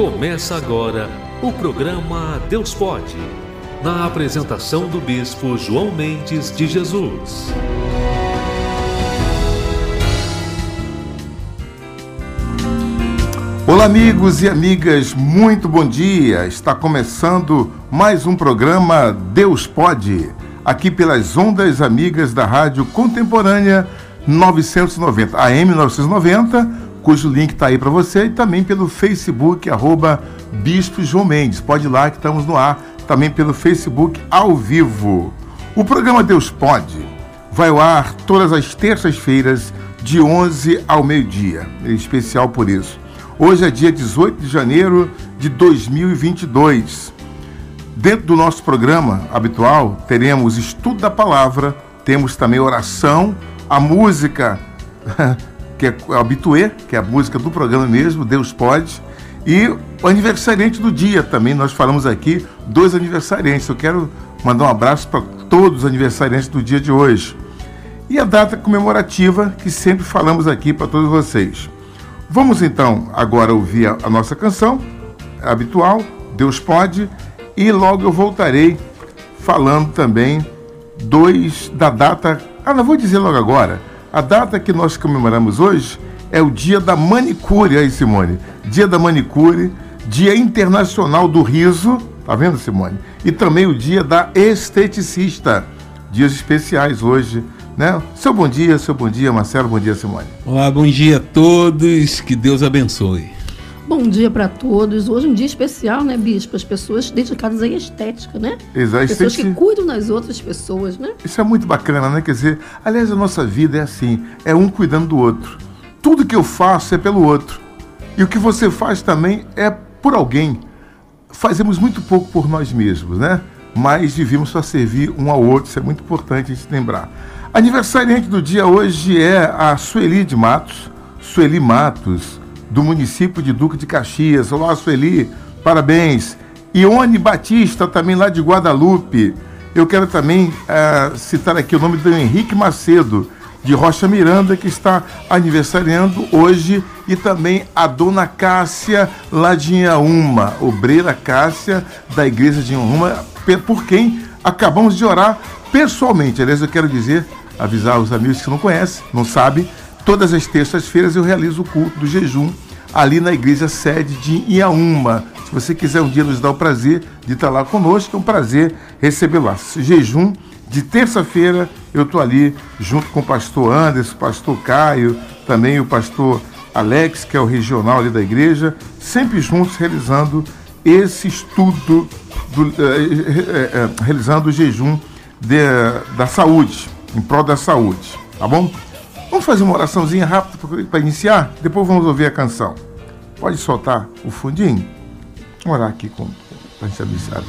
Começa agora o programa Deus Pode, na apresentação do Bispo João Mendes de Jesus. Olá, amigos e amigas, muito bom dia. Está começando mais um programa Deus Pode, aqui pelas ondas amigas da Rádio Contemporânea 990, AM 990, cujo link está aí para você, e também pelo Facebook, arroba Bispo João Mendes. Pode ir lá que estamos no ar, também pelo Facebook ao vivo. O programa Deus Pode vai ao ar todas as terças-feiras, de 11 ao meio-dia. É especial por isso. Hoje é dia 18 de janeiro de 2022. Dentro do nosso programa habitual, teremos estudo da palavra, temos também oração, a música, que é o habituê, que é a música do programa mesmo, Deus Pode, e o aniversariante do dia também. Nós falamos aqui dois aniversariantes. Eu quero mandar um abraço para todos os aniversariantes do dia de hoje. E a data comemorativa que sempre falamos aqui para todos vocês. Vamos então agora ouvir a nossa canção habitual, Deus Pode, e logo eu voltarei falando também dois da data. Ah, não vou dizer logo agora. A data que nós comemoramos hoje é o Dia da Manicure, aí Simone. Dia da Manicure, Dia Internacional do Riso, tá vendo, Simone? E também o Dia da Esteticista. Dias especiais hoje né? Seu bom dia, seu bom dia, Marcelo, bom dia, Simone. Olá, bom dia a todos, que Deus abençoe. Bom dia para todos. Hoje é um dia especial, né, Bispo? As pessoas dedicadas à estética, né? Exato. Pessoas que cuidam das outras pessoas, né? Isso é muito bacana, né? Quer dizer, aliás, a nossa vida é assim, é um cuidando do outro. Tudo que eu faço é pelo outro. E o que você faz também é por alguém. Fazemos muito pouco por nós mesmos, né? Mas vivemos para servir um ao outro, isso é muito importante a gente lembrar. Aniversariante do dia hoje é a Sueli de Matos, Sueli Matos, do município de Duque de Caxias. Olá, Sueli, parabéns. Ione Batista, também lá de Guadalupe. Eu quero também uh, citar aqui o nome do Henrique Macedo, de Rocha Miranda, que está aniversariando hoje, e também a dona Cássia, lá de Inhaúma, obreira Cássia, da igreja de Inhaúma, por quem acabamos de orar pessoalmente. Aliás, eu quero dizer avisar os amigos que não conhecem, não sabem, todas as terças-feiras eu realizo o culto do jejum ali na igreja sede de Iaúma. Se você quiser um dia nos dar o prazer de estar lá conosco, é um prazer recebê-lo lá. Jejum de terça-feira, eu estou ali junto com o pastor Anderson, o pastor Caio, também o pastor Alex, que é o regional ali da igreja, sempre juntos realizando esse estudo, do, eh, eh, eh, realizando o jejum de, da saúde em prol da saúde, tá bom? Vamos fazer uma oraçãozinha rápida para iniciar? Depois vamos ouvir a canção. Pode soltar o fundinho? Vamos orar aqui para a gente abençoar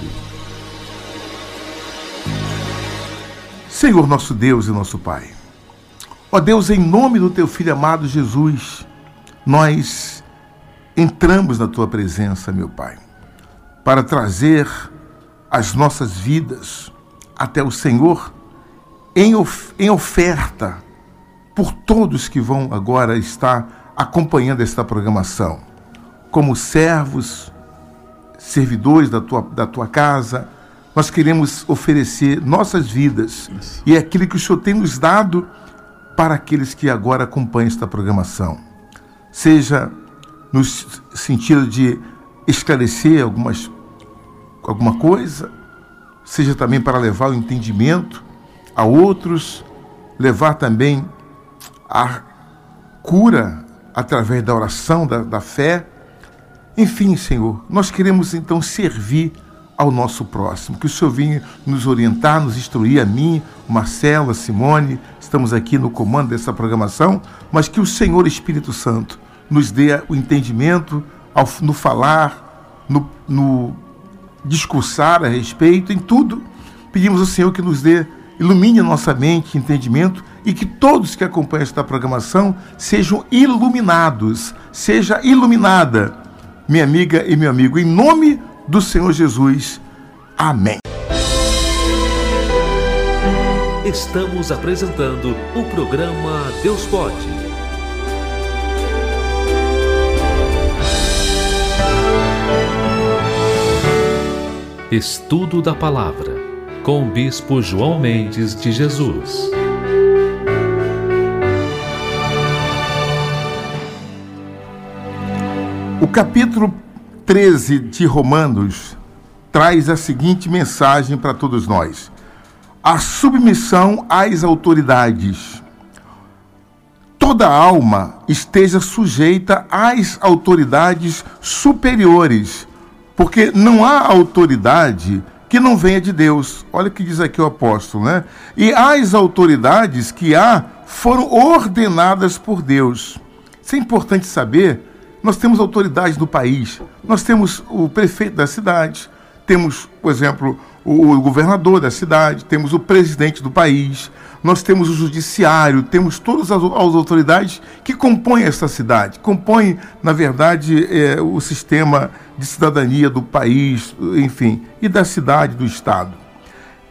Senhor nosso Deus e nosso Pai, ó Deus, em nome do Teu Filho amado Jesus, nós entramos na Tua presença, meu Pai, para trazer as nossas vidas até o Senhor em, of em oferta por todos que vão agora estar acompanhando esta programação, como servos, servidores da tua, da tua casa, nós queremos oferecer nossas vidas Isso. e é aquilo que o Senhor tem nos dado para aqueles que agora acompanham esta programação. Seja no sentido de esclarecer algumas, alguma coisa, seja também para levar o entendimento a outros, levar também a cura através da oração, da, da fé. Enfim, Senhor, nós queremos então servir ao nosso próximo. Que o Senhor venha nos orientar, nos instruir, a mim, o Marcelo, a Simone, estamos aqui no comando dessa programação, mas que o Senhor Espírito Santo nos dê o entendimento ao, no falar, no, no discursar a respeito, em tudo. Pedimos ao Senhor que nos dê ilumine nossa mente, entendimento e que todos que acompanham esta programação sejam iluminados, seja iluminada, minha amiga e meu amigo, em nome do Senhor Jesus. Amém. Estamos apresentando o programa Deus Pode. Estudo da Palavra, com o Bispo João Mendes de Jesus. O capítulo 13 de Romanos traz a seguinte mensagem para todos nós: a submissão às autoridades. Toda alma esteja sujeita às autoridades superiores porque não há autoridade que não venha de Deus. Olha o que diz aqui o apóstolo, né? E as autoridades que há foram ordenadas por Deus. Isso é importante saber. Nós temos autoridades no país, nós temos o prefeito da cidade, temos, por exemplo, o governador da cidade, temos o presidente do país, nós temos o judiciário, temos todas as, as autoridades que compõem essa cidade, compõem, na verdade, é, o sistema de cidadania do país, enfim, e da cidade, do Estado.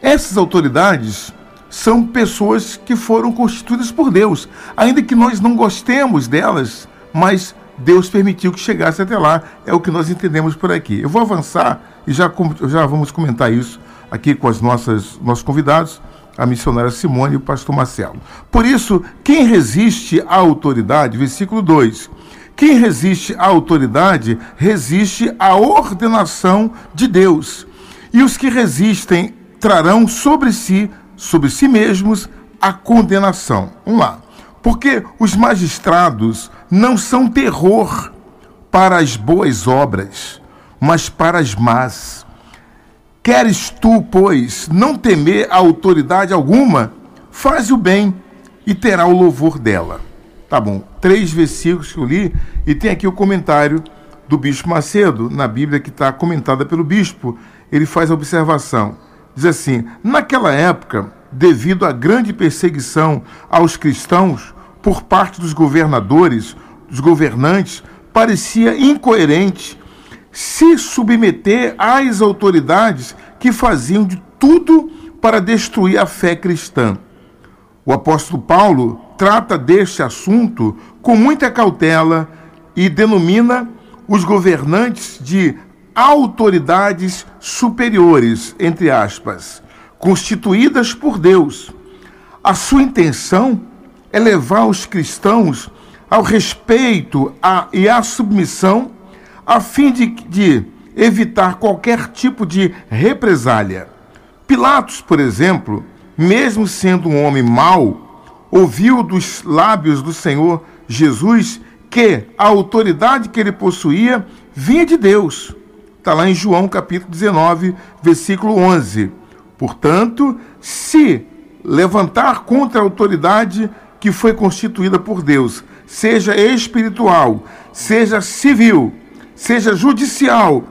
Essas autoridades são pessoas que foram constituídas por Deus, ainda que nós não gostemos delas, mas Deus permitiu que chegasse até lá, é o que nós entendemos por aqui. Eu vou avançar e já, já vamos comentar isso aqui com as nossas nossos convidados a missionária Simone e o pastor Marcelo. Por isso, quem resiste à autoridade, versículo 2: quem resiste à autoridade resiste à ordenação de Deus. E os que resistem trarão sobre si, sobre si mesmos, a condenação. Vamos lá. Porque os magistrados não são terror para as boas obras, mas para as más. Queres tu, pois, não temer a autoridade alguma? Faze o bem e terá o louvor dela. Tá bom, três versículos que eu li e tem aqui o comentário do Bispo Macedo, na Bíblia que está comentada pelo Bispo. Ele faz a observação. Diz assim: naquela época, devido à grande perseguição aos cristãos por parte dos governadores, dos governantes, parecia incoerente se submeter às autoridades que faziam de tudo para destruir a fé cristã. O apóstolo Paulo trata deste assunto com muita cautela e denomina os governantes de autoridades superiores, entre aspas, constituídas por Deus. A sua intenção é levar os cristãos ao respeito a, e à submissão a fim de, de evitar qualquer tipo de represália. Pilatos, por exemplo, mesmo sendo um homem mau, ouviu dos lábios do Senhor Jesus que a autoridade que ele possuía vinha de Deus. Está lá em João capítulo 19, versículo 11. Portanto, se levantar contra a autoridade que foi constituída por Deus, seja espiritual, seja civil, seja judicial,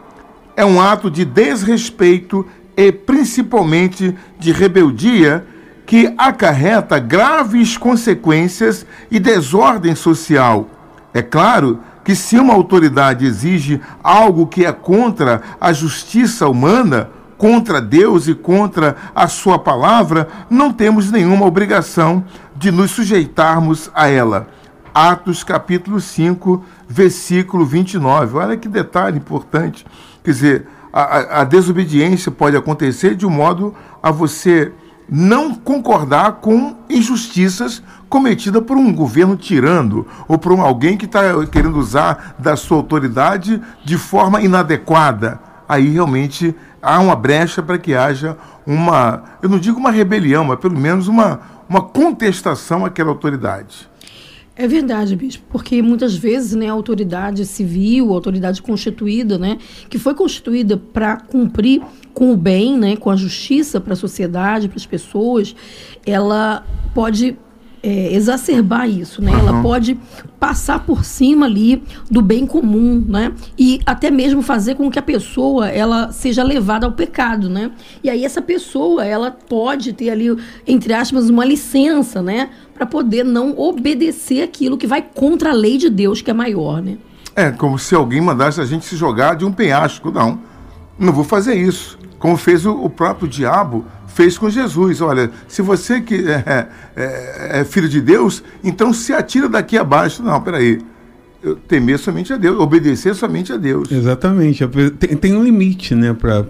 é um ato de desrespeito e principalmente de rebeldia que acarreta graves consequências e desordem social. É claro que se uma autoridade exige algo que é contra a justiça humana, contra Deus e contra a sua palavra, não temos nenhuma obrigação de nos sujeitarmos a ela. Atos capítulo 5, versículo 29. Olha que detalhe importante. Quer dizer, a, a, desobediência pode acontecer de um modo a você não concordar com injustiças cometidas por um governo tirando ou por alguém que está querendo usar da sua autoridade de forma inadequada. Aí realmente há uma brecha para que haja uma, eu não digo uma rebelião, mas pelo menos uma, uma contestação àquela autoridade. É verdade, bispo, porque muitas vezes né, a autoridade civil, a autoridade constituída, né, que foi constituída para cumprir com o bem, né, com a justiça para a sociedade, para as pessoas, ela pode é, exacerbar isso, né? Uhum. Ela pode passar por cima ali do bem comum, né? E até mesmo fazer com que a pessoa ela seja levada ao pecado, né? E aí essa pessoa ela pode ter ali entre aspas uma licença, né? Para poder não obedecer aquilo que vai contra a lei de Deus que é maior, né? É como se alguém mandasse a gente se jogar de um penhasco, não? Não vou fazer isso. Como fez o, o próprio diabo fez com Jesus. Olha, se você que é, é, é, filho de Deus, então se atira daqui abaixo. Não, peraí. temer somente a Deus, obedecer somente a Deus. Exatamente. Tem, tem um limite né, para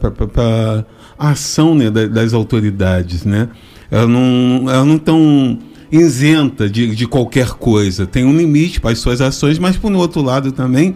a ação né, das autoridades. Né? Elas não, elas não estão isenta de, de qualquer coisa. Tem um limite para as suas ações, mas por outro lado também,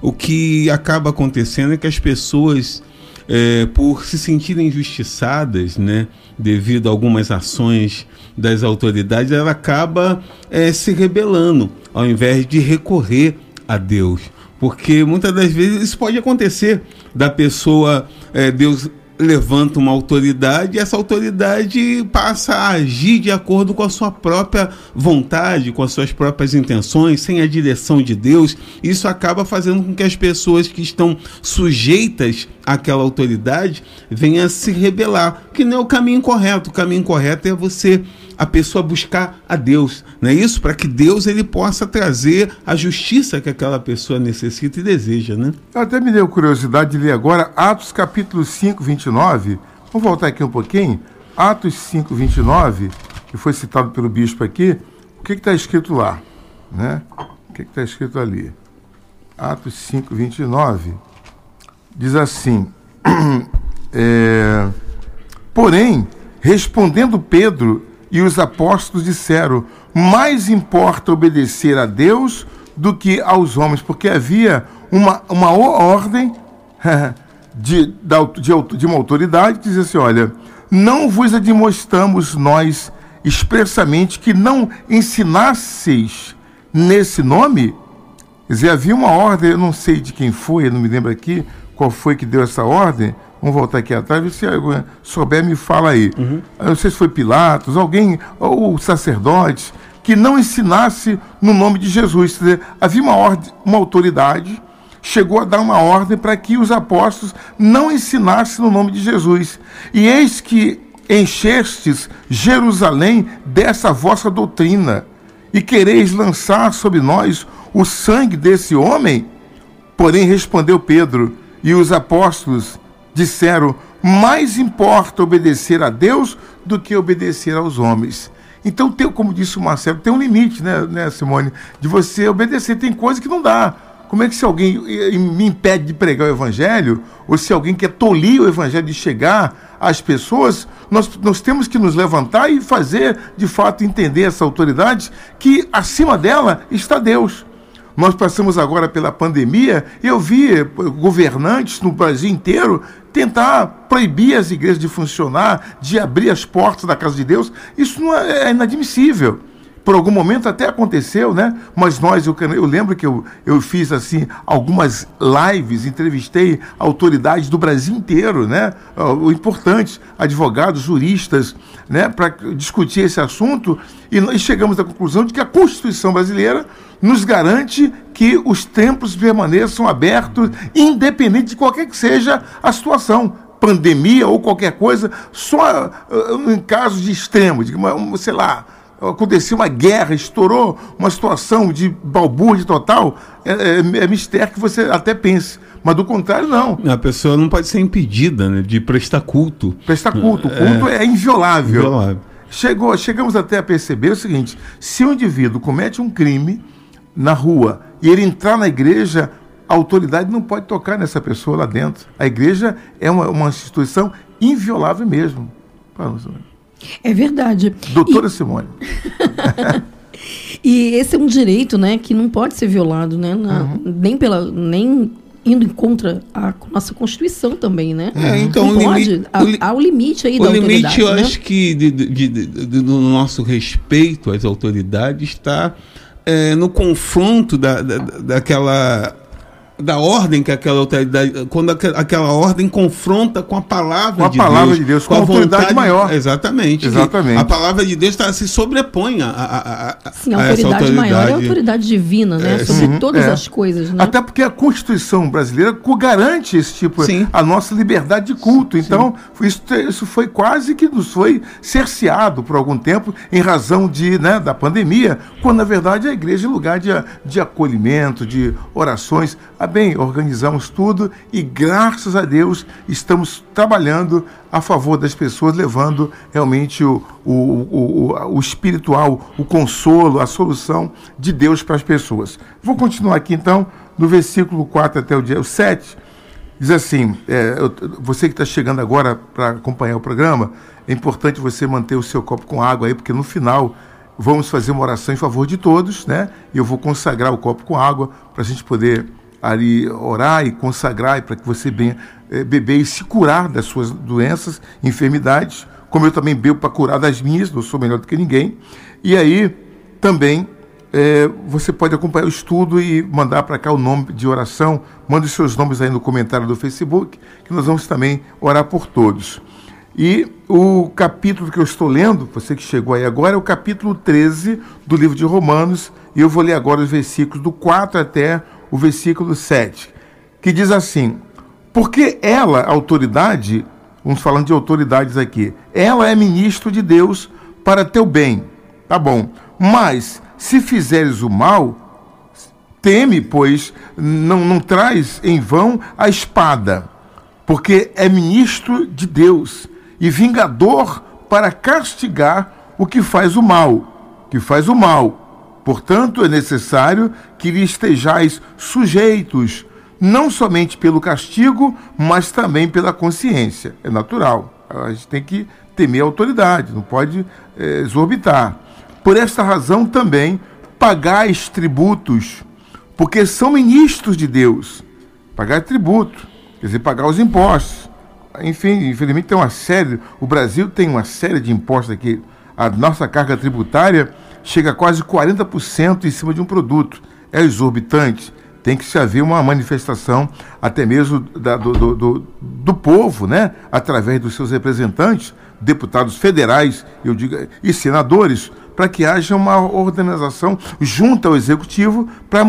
o que acaba acontecendo é que as pessoas, é, por se sentirem injustiçadas, né, devido a algumas ações das autoridades, ela acaba é, se rebelando, ao invés de recorrer a Deus. Porque muitas das vezes isso pode acontecer da pessoa, é, Deus levanta uma autoridade e essa autoridade passa a agir de acordo com a sua própria vontade, com as suas próprias intenções, sem a direção de Deus. Isso acaba fazendo com que as pessoas que estão sujeitas àquela autoridade venham a se rebelar, que não é o caminho correto. O caminho correto é você a pessoa buscar a Deus, não é isso? Para que Deus ele possa trazer a justiça que aquela pessoa necessita e deseja, né? Eu até me deu curiosidade de ler agora Atos capítulo 5, 29. Vamos voltar aqui um pouquinho. Atos 5, 29, que foi citado pelo bispo aqui. O que está escrito lá? Né? O que está escrito ali? Atos 5, 29 diz assim: é, Porém, respondendo Pedro e os apóstolos disseram: mais importa obedecer a Deus do que aos homens, porque havia uma, uma ordem de, de, de uma autoridade que dizia assim: olha, não vos admoestamos nós expressamente que não ensinasseis nesse nome? Quer dizer, havia uma ordem, eu não sei de quem foi, eu não me lembro aqui qual foi que deu essa ordem, Vamos voltar aqui atrás, se souber, me fala aí. Uhum. Eu não sei se foi Pilatos, alguém, ou sacerdotes, que não ensinasse no nome de Jesus. Dizer, havia uma, ordem, uma autoridade, chegou a dar uma ordem para que os apóstolos não ensinassem no nome de Jesus. E eis que enchestes Jerusalém dessa vossa doutrina, e quereis lançar sobre nós o sangue desse homem? Porém respondeu Pedro e os apóstolos disseram: mais importa obedecer a Deus do que obedecer aos homens. Então, tem, como disse o Marcelo, tem um limite, né, né, Simone, de você obedecer. Tem coisa que não dá. Como é que se alguém me impede de pregar o evangelho, ou se alguém quer tolir o evangelho de chegar às pessoas, nós, nós temos que nos levantar e fazer, de fato, entender essa autoridade que acima dela está Deus. Nós passamos agora pela pandemia e eu vi governantes no Brasil inteiro tentar proibir as igrejas de funcionar, de abrir as portas da casa de Deus. Isso não é, é inadmissível. Por algum momento até aconteceu, né? Mas nós, eu, eu lembro que eu, eu fiz assim algumas lives, entrevistei autoridades do Brasil inteiro, né? O importantes, advogados, juristas, né? Para discutir esse assunto e nós chegamos à conclusão de que a Constituição brasileira nos garante que os templos permaneçam abertos, independente de qualquer que seja a situação pandemia ou qualquer coisa, só uh, em casos de extremo, de sei lá, aconteceu uma guerra, estourou uma situação de balbúrdia total, é, é, é mistério que você até pense. Mas do contrário, não. A pessoa não pode ser impedida né, de prestar culto. Prestar culto. O culto é, é inviolável. inviolável. Chegou, chegamos até a perceber o seguinte: se um indivíduo comete um crime na rua e ele entrar na igreja, a autoridade não pode tocar nessa pessoa lá dentro. A igreja é uma, uma instituição inviolável mesmo. Fala, é verdade. Doutora e... Simone. e esse é um direito, né, que não pode ser violado, né, na, uhum. nem pela nem indo contra a nossa Constituição também, né? É, então não pode. Limite, há, há o limite aí o da limite, eu né? acho que de, de, de, do nosso respeito às autoridades está é, no confronto da, da, daquela da ordem que aquela autoridade, quando aquela ordem confronta com a palavra com a de palavra Deus, de Deus, com, com a autoridade vontade, maior. Exatamente. Exatamente. A palavra de Deus tá, se sobrepõe a, a, a, Sim, a, a autoridade, autoridade, maior é a autoridade divina, né? É, Sobre sim, todas é. as coisas, né? Até porque a Constituição brasileira garante esse tipo, sim. a nossa liberdade de culto. Então, isso, isso foi quase que nos foi cerceado por algum tempo em razão de, né, da pandemia, quando na verdade a igreja é lugar de, de acolhimento, de orações Ah, bem, organizamos tudo e graças a Deus estamos trabalhando a favor das pessoas, levando realmente o, o, o, o espiritual, o consolo, a solução de Deus para as pessoas. Vou continuar aqui então, no versículo 4 até o dia o 7. Diz assim: é, eu, você que está chegando agora para acompanhar o programa, é importante você manter o seu copo com água aí, porque no final vamos fazer uma oração em favor de todos, né? E eu vou consagrar o copo com água para a gente poder ali orar e consagrar para que você venha é, beber e se curar das suas doenças, enfermidades, como eu também bebo para curar das minhas, não sou melhor do que ninguém. E aí também é, você pode acompanhar o estudo e mandar para cá o nome de oração. Mande os seus nomes aí no comentário do Facebook, que nós vamos também orar por todos. E o capítulo que eu estou lendo, você que chegou aí agora, é o capítulo 13 do livro de Romanos, e eu vou ler agora os versículos do 4 até o versículo 7, que diz assim: Porque ela, autoridade, vamos falando de autoridades aqui, ela é ministro de Deus para teu bem. Tá bom. Mas se fizeres o mal, teme, pois não, não traz em vão a espada, porque é ministro de Deus e vingador para castigar o que faz o mal, que faz o mal. Portanto, é necessário que lhe estejais sujeitos, não somente pelo castigo, mas também pela consciência. É natural. A gente tem que temer a autoridade, não pode é, exorbitar. Por esta razão também pagais tributos, porque são ministros de Deus. Pagar tributo, quer dizer, pagar os impostos. Enfim, infelizmente tem uma série, o Brasil tem uma série de impostos aqui. A nossa carga tributária chega a quase 40% em cima de um produto. É exorbitante. Tem que se haver uma manifestação, até mesmo da, do, do, do, do povo, né? através dos seus representantes, deputados federais, eu digo, e senadores, para que haja uma organização junto ao executivo para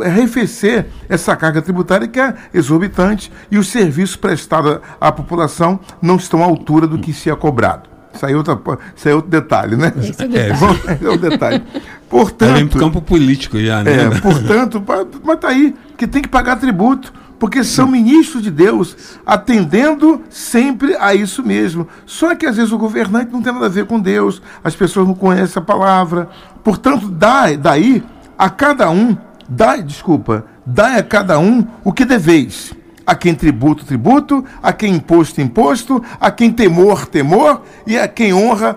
arrefecer essa carga tributária que é exorbitante e os serviços prestados à população não estão à altura do que se é cobrado. Isso aí é, outra, isso aí é outro detalhe, né? Esse é, detalhe. é, o detalhe. Portanto, é para campo político já, né? É, portanto, mas está aí, que tem que pagar tributo porque são ministros de Deus, atendendo sempre a isso mesmo. Só que às vezes o governante não tem nada a ver com Deus, as pessoas não conhecem a palavra. Portanto, dá daí a cada um, dá, desculpa, dá a cada um o que deveis. A quem tributo, tributo, a quem imposto, imposto, a quem temor, temor, e a quem honra,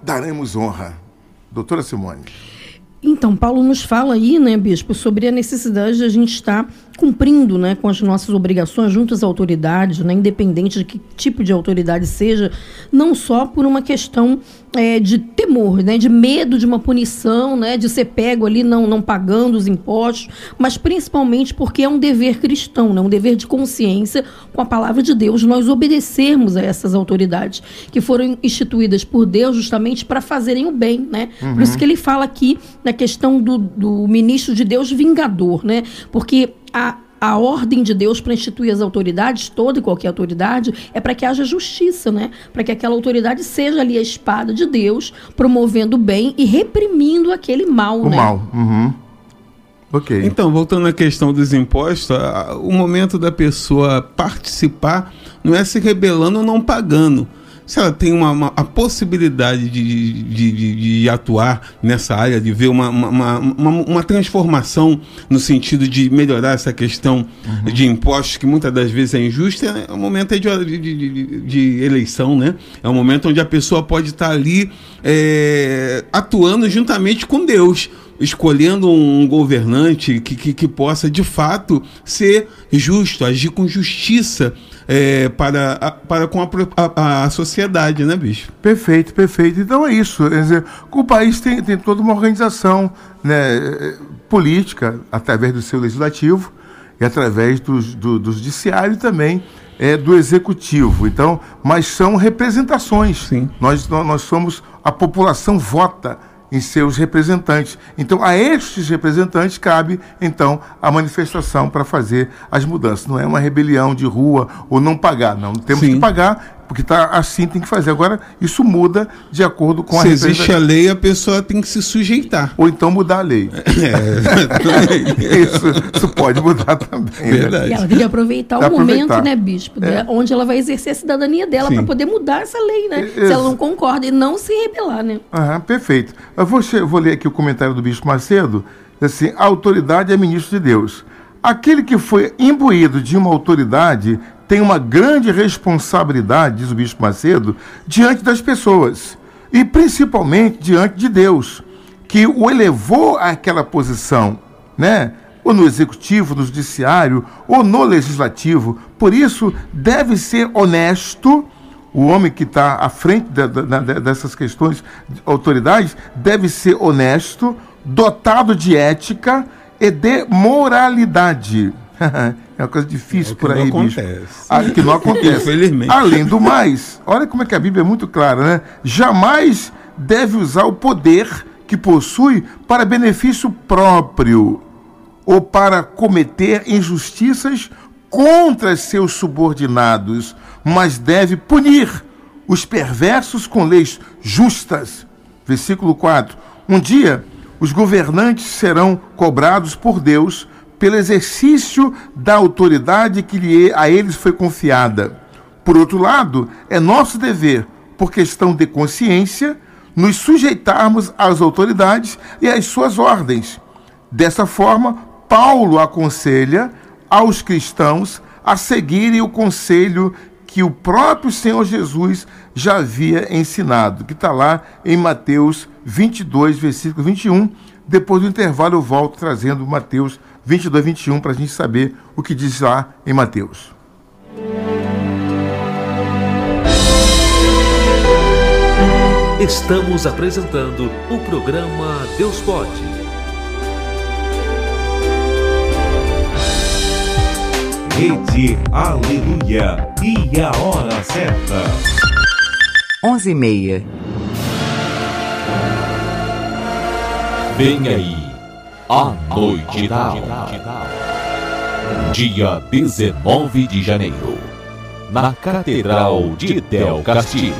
daremos honra. Doutora Simone. Então, Paulo nos fala aí, né, bispo, sobre a necessidade de a gente estar cumprindo né, com as nossas obrigações junto às autoridades, né, independente de que tipo de autoridade seja, não só por uma questão é, de temor, né, de medo de uma punição, né, de ser pego ali não, não pagando os impostos, mas principalmente porque é um dever cristão, né, um dever de consciência com a palavra de Deus, nós obedecermos a essas autoridades que foram instituídas por Deus justamente para fazerem o bem. Né? Uhum. Por isso que ele fala aqui na questão do, do ministro de Deus vingador, né? porque a, a ordem de Deus para instituir as autoridades, toda e qualquer autoridade, é para que haja justiça, né? Para que aquela autoridade seja ali a espada de Deus, promovendo o bem e reprimindo aquele mal, o né? mal. Uhum. Ok. Então, voltando à questão dos impostos, o momento da pessoa participar não é se rebelando ou não pagando se ela tem uma, uma a possibilidade de, de, de, de, atuar nessa área, de ver uma, uma, uma, uma, transformação no sentido de melhorar essa questão uhum. de impostos, que muitas das vezes é injusta, é o momento de, de, de, eleição, né? É o momento onde a pessoa pode estar ali é, atuando juntamente com Deus escolhendo um governante que, que, que, possa de fato ser justo, agir com justiça é, para, a, para com a, a, a, sociedade, né, bicho? Perfeito, perfeito. Então é isso. Quer dizer, o país tem, tem toda uma organização né, política através do seu legislativo e através dos, do, do judiciário também é, do executivo. Então, mas são representações. Sim. Nós, nós somos a população vota em seus representantes. Então, a estes representantes cabe, então, a manifestação para fazer as mudanças. Não é uma rebelião de rua ou não pagar, não. Temos Sim. que pagar porque tá assim tem que fazer. Agora, isso muda de acordo com Se a existe a lei, a pessoa tem que se sujeitar. Ou então mudar a lei. É, isso, isso pode mudar também. né? Verdade. E ela tem que aproveitar Dá o momento, aproveitar. né, bispo? né, onde ela vai exercer a cidadania dela para poder mudar essa lei, né? Isso. Se ela não concorda e não se rebelar, né? Aham, perfeito. Eu vou, che- vou ler aqui o comentário do Bispo Macedo. Assim, a autoridade é ministro de Deus. Aquele que foi imbuído de uma autoridade tem uma grande responsabilidade, diz o Bispo Macedo, diante das pessoas. E principalmente diante de Deus, que o elevou àquela posição, né? Ou no executivo, no judiciário, ou no legislativo. Por isso, deve ser honesto o homem que está à frente da- da- da- dessas questões de autoridades deve ser honesto, dotado de ética e de moralidade. é uma coisa difícil É por não aí, bicho. acontece. Ah, que não acontece. Infelizmente. Além do mais, olha como é que a Bíblia é muito clara, né? Jamais deve usar o poder que possui para benefício próprio ou para cometer injustiças contra seus subordinados, mas deve punir os perversos com leis justas. Versículo 4. Um dia, os governantes serão cobrados por Deus pelo exercício da autoridade que lhe- a eles foi confiada. Por outro lado, é nosso dever, por questão de consciência, nos sujeitarmos às autoridades e às suas ordens. Dessa forma, Paulo aconselha aos cristãos a seguirem o conselho que o próprio Senhor Jesus já havia ensinado, que está lá em Mateus 22, versículo 21. Depois do intervalo, eu volto trazendo Mateus 22, 21, para a gente saber o que diz lá em Mateus. Estamos apresentando o programa Deus Pode. Rede Aleluia e a hora certa. 11 e meia. Vem aí, a noite da Dia 19 de janeiro, na Catedral de Del Castilho.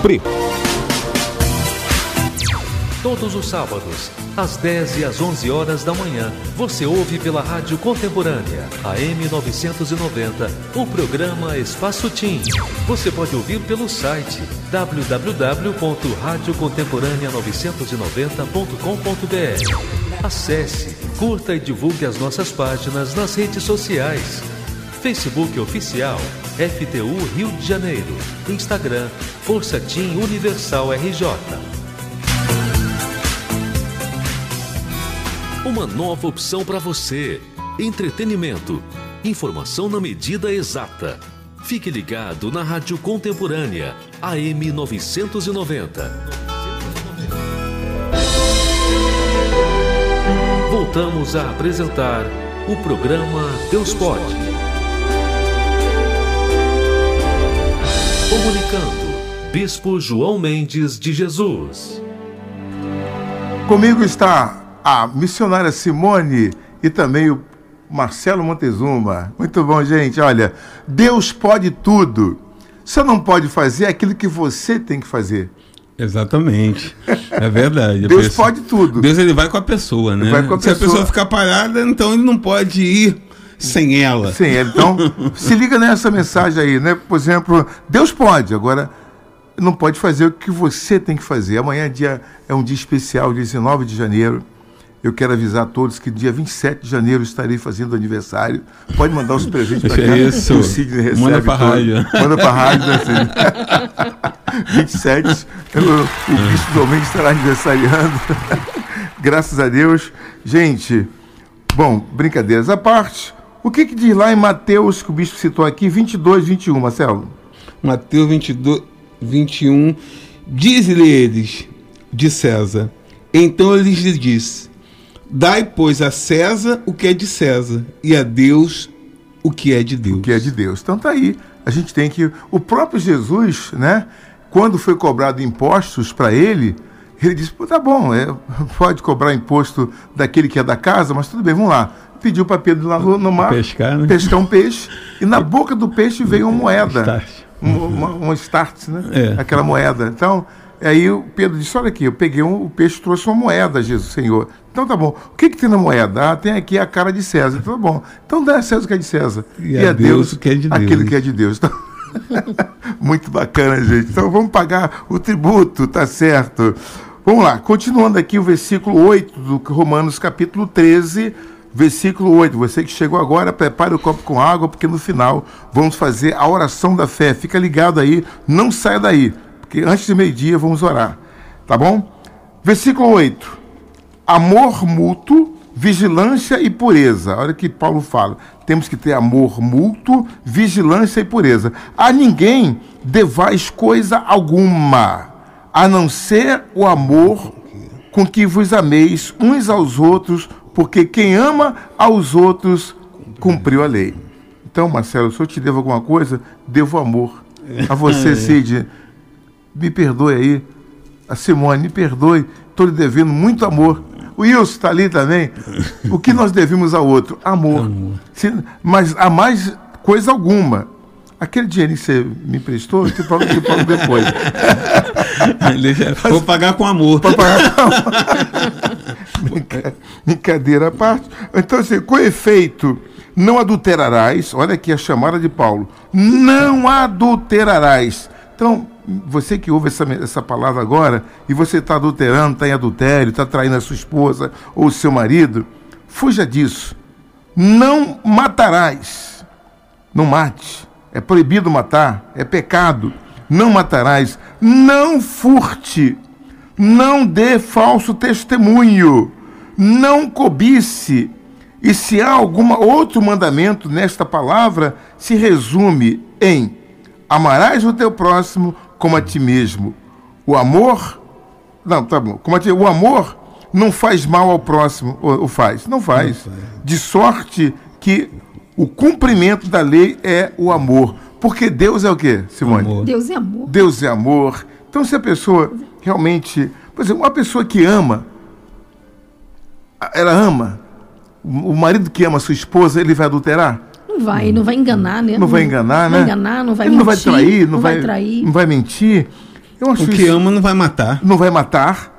Pre Todos os sábados, às 10 e às 11 horas da manhã, você ouve pela Rádio Contemporânea, AM 990, o programa Espaço Tim. Você pode ouvir pelo site www.radiocontemporânea990.com.br. Acesse, curta e divulgue as nossas páginas nas redes sociais. Facebook Oficial, FTU Rio de Janeiro, Instagram, Força Tim Universal RJ. Uma nova opção para você. Entretenimento. Informação na medida exata. Fique ligado na Rádio Contemporânea, AM 990. Voltamos a apresentar o programa Deus Pode. Comunicando, Bispo João Mendes de Jesus. Comigo está a missionária Simone e também o Marcelo Montezuma. Muito bom, gente. Olha, Deus pode tudo. Só não pode fazer aquilo que você tem que fazer. Exatamente. É verdade. Deus pessoa- pode tudo. Deus ele vai com a pessoa, né? Vai com a Se a pessoa. pessoa ficar parada, então ele não pode ir sem ela. Sim, então se liga nessa mensagem aí, né? Por exemplo, Deus pode, agora não pode fazer o que você tem que fazer. Amanhã é, dia, é um dia especial, 19 de janeiro. Eu quero avisar a todos que dia 27 de janeiro estarei fazendo aniversário. Pode mandar os presentes para É cá. isso. O Sidney recebe Manda todo. rádio. Manda para rádio, né, Sidney? 27, eu- o Bispo Domingo estará aniversariando. Graças a Deus. Gente, bom, brincadeiras à parte. O que, que diz lá em Mateus, que o bispo citou aqui, 22, 21, Marcelo? Mateus 22, 21. Diz-lhe eles de César. Então ele lhes disse: Dai, pois, a César o que é de César, e a Deus o que é de Deus. que é de Deus. Então tá aí. A gente tem que. O próprio Jesus, né? Quando foi cobrado impostos para ele, ele disse: Pô, tá bom, é, pode cobrar imposto daquele que é da casa, mas tudo bem, vamos lá. pediu para Pedro lá no, no mar Pescar, né? pescar um peixe, e na boca do peixe veio uma moeda. Start. Um, uma, uma start, né? É. Aquela moeda. Então, aí o Pedro disse: Olha aqui, eu peguei um, o peixe trouxe uma moeda, Jesus, Senhor. Então tá bom. O que, que tem na moeda? Ah, tem aqui a cara de César. Então tá bom. Então dá a César o que é de César. E a Deus o que é de Deus. que é de Deus. Então, muito bacana, gente. Então vamos pagar o tributo, tá certo. Vamos lá, continuando aqui o versículo 8 do Romanos capítulo 13, versículo 8. Você que chegou agora, prepare o copo com água, porque no final vamos fazer a oração da fé. Fica ligado aí, não saia daí, porque antes de meio-dia vamos orar. Tá bom? Versículo 8. Amor mútuo, vigilância e pureza. Olha o que Paulo fala. Temos que ter amor mútuo, vigilância e pureza. A ninguém devais coisa alguma, a não ser o amor com que vos ameis uns aos outros, porque quem ama aos outros cumpriu a lei. Então, Marcelo, se eu te devo alguma coisa, devo amor. A você, Cid, me perdoe aí. A Simone, me perdoe, estou lhe devendo muito amor. O Wilson está ali também. O que nós devemos ao outro? Amor. Se- mas a mais coisa alguma. Aquele dinheiro que você me emprestou, eu te pago, te pago depois. Vou pagar com amor. Brinca- Brincadeira à parte. Então, assim, com efeito, não adulterarás. Olha aqui a chamada de Paulo. Não adulterarás. Então, você que ouve essa, essa palavra agora, e você está adulterando, está em adultério, está traindo a sua esposa ou o seu marido, fuja disso. Não matarás. Não mate. É proibido matar. É pecado. Não matarás. Não furte. Não dê falso testemunho. Não cobice. E se há algum outro mandamento nesta palavra, se resume em: amarás o teu próximo como a ti mesmo. O amor. Não, tá bom. Como a ti, o amor não faz mal ao próximo, ou, ou faz? Não faz. De sorte que o cumprimento da lei é o amor. Porque Deus é o quê, Simone? Amor. Deus é amor. Deus é amor. Então, se a pessoa realmente. Por exemplo, uma pessoa que ama, ela ama. O marido que ama a sua esposa, ele vai adulterar? Não vai, não vai enganar, né? Não vai enganar, né? Não vai enganar, não vai ele mentir. não vai trair, não, vai, trair. não vai mentir. Eu acho O que isso- ama não vai matar. não vai matar.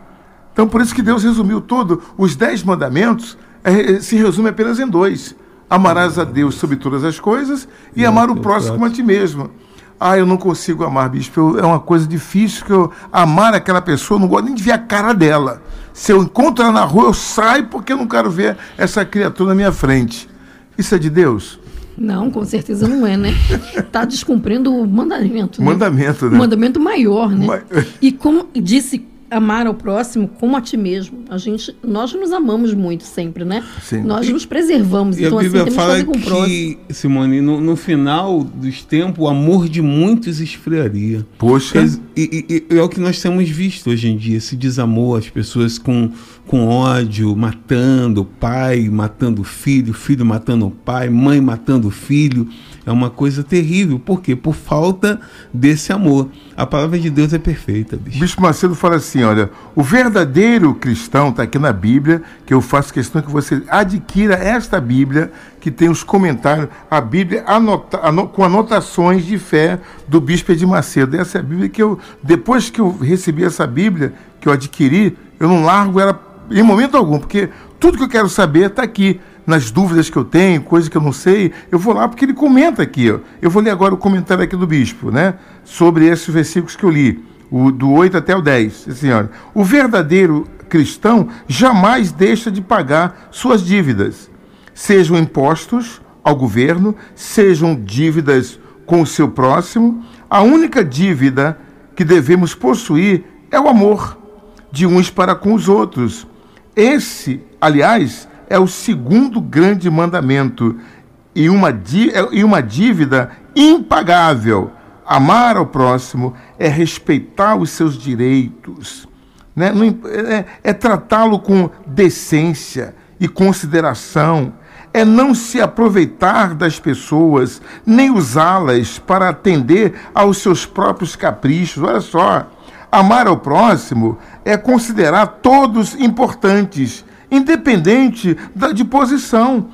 Então, por isso que Deus resumiu todo. Os dez mandamentos eh, se resume apenas em dois: amarás a Deus sobre todas as coisas e amar o próximo como a ti mesmo. Ah, eu não consigo amar, bispo. Eu- é uma coisa difícil que eu amar aquela pessoa, eu não gosto nem de ver a cara dela. Se eu encontro ela na rua, eu saio porque eu não quero ver essa criatura na minha frente. Isso é de Deus? Não, com certeza não é, né? Está descumprindo o mandamento. né? Mandamento, né? O mandamento maior, né? Ma- E como disse amar ao próximo como a ti mesmo. A gente, nós nos amamos muito sempre, né? Sim. Nós nos preservamos. E então, a assim, Bíblia temos que fala fazer com o próximo. que, Simone, no, no final dos tempos, o amor de muitos esfriaria. Poxa. E, e- e é o que nós temos visto hoje em dia, esse desamor, as pessoas com, com ódio, matando o pai, matando o filho, filho matando o pai, mãe matando o filho. É uma coisa terrível. Por quê? Por falta desse amor. A palavra de Deus é perfeita, bicho. Bispo Macedo fala assim: olha, o verdadeiro cristão, está aqui na Bíblia, que eu faço questão que você adquira esta Bíblia, que tem os comentários, a Bíblia anota- ano- com anotações de fé do Bispo Edir Macedo. Essa é a Bíblia que eu, depois que eu recebi essa Bíblia, que eu adquiri, eu não largo ela em momento algum, porque tudo que eu quero saber está aqui. Nas dúvidas que eu tenho, coisas que eu não sei, eu vou lá porque ele comenta aqui. Ó. Eu vou ler agora o comentário aqui do bispo, né? Sobre esses versículos que eu li o, do 8 até o 10. Assim, olha, o verdadeiro cristão jamais deixa de pagar suas dívidas, sejam impostos ao governo, sejam dívidas com o seu próximo. A única dívida que devemos possuir é o amor de uns para com os outros. Esse, aliás, é o segundo grande mandamento e uma, é- e uma dívida impagável. Amar ao próximo é respeitar os seus direitos, né? Im- é, é tratá-lo com decência e consideração, é não se aproveitar das pessoas, nem usá-las para atender aos seus próprios caprichos. Olha só, amar ao próximo é considerar todos importantes, independente da, de posição.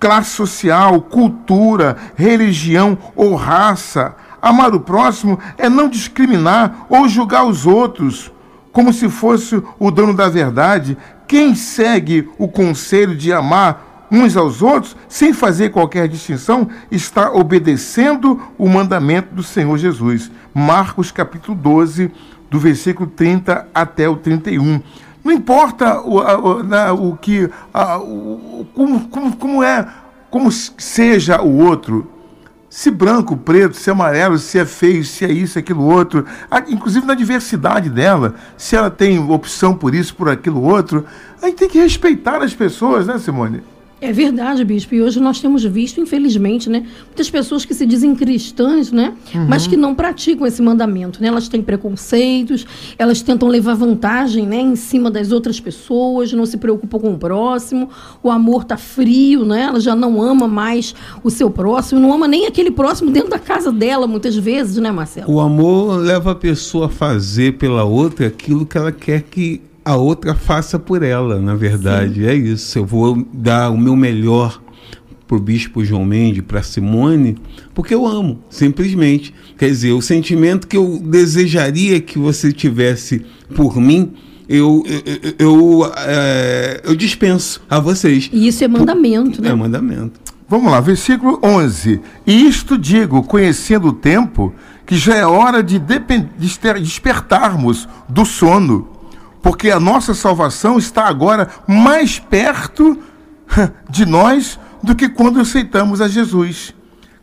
classe social, cultura, religião ou raça. Amar o próximo é não discriminar ou julgar os outros como se fosse o dono da verdade. Quem segue o conselho de amar uns aos outros, sem fazer qualquer distinção, está obedecendo o mandamento do Senhor Jesus. Marcos capítulo 12, do versículo 30 até o 31. Não importa o, o, o que, a, o, como, como, como é, como seja o outro, se branco, preto, se amarelo, se é feio, se é isso, aquilo outro, inclusive na diversidade dela, se ela tem opção por isso, por aquilo outro, a gente tem que respeitar as pessoas, né, Simone? É verdade, bispo. E hoje nós temos visto, infelizmente, né, muitas pessoas que se dizem cristãs, né, uhum. mas que não praticam esse mandamento, né? Elas têm preconceitos, elas tentam levar vantagem, né, em cima das outras pessoas, não se preocupam com o próximo. O amor tá frio, né? Ela já não ama mais o seu próximo, não ama nem aquele próximo dentro da casa dela, muitas vezes, né, Marcelo? O amor leva a pessoa a fazer pela outra aquilo que ela quer que a outra faça por ela, na verdade. Sim. É isso. Eu vou dar o meu melhor para o bispo João Mendes, para Simone, porque eu amo, simplesmente. Quer dizer, o sentimento que eu desejaria que você tivesse por mim, eu, eu, eu, é, eu dispenso a vocês. E isso é mandamento, por, né? É mandamento. Vamos lá, versículo 11. E isto digo, conhecendo o tempo, que já é hora de despertarmos do sono porque a nossa salvação está agora mais perto de nós do que quando aceitamos a Jesus.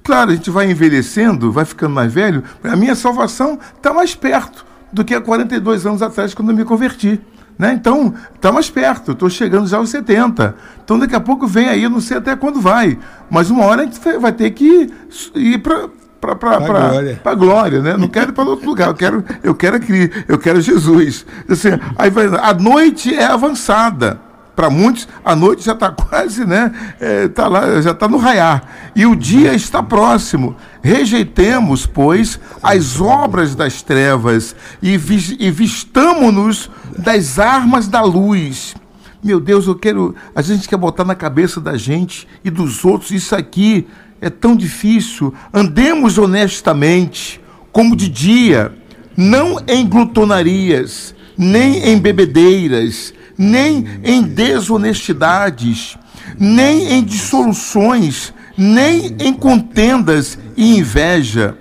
Claro, a gente vai envelhecendo, vai ficando mais velho, a minha salvação está mais perto do que há 42 anos atrás, quando eu me converti. Né? Então, está mais perto, estou chegando já aos 70. Então, daqui a pouco vem aí, eu não sei até quando vai, mas uma hora a gente vai ter que ir para para glória. a glória, né? Não quero ir para outro lugar, eu quero, eu quero eu quero Jesus. Assim, aí vai, a noite é avançada. Para muitos, a noite já está quase, né? É, tá lá, já está no raiar. E o dia está próximo. Rejeitemos, pois, as obras das trevas e, vi, e vistamo-nos das armas da luz. Meu Deus, eu quero. A gente quer botar na cabeça da gente e dos outros isso aqui é tão difícil. Andemos honestamente, como de dia, não em glutonarias, nem em bebedeiras, nem em desonestidades, nem em dissoluções, nem em contendas e inveja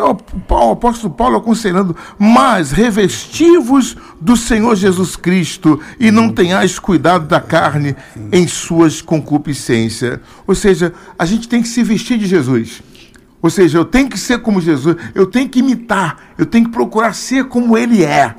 o apóstolo Paulo aconselhando, mas revestivos do Senhor Jesus Cristo e não tenhais cuidado da carne em suas concupiscências. Ou seja, a gente tem que se vestir de Jesus. Ou seja, eu tenho que ser como Jesus, eu tenho que imitar, eu tenho que procurar ser como ele é.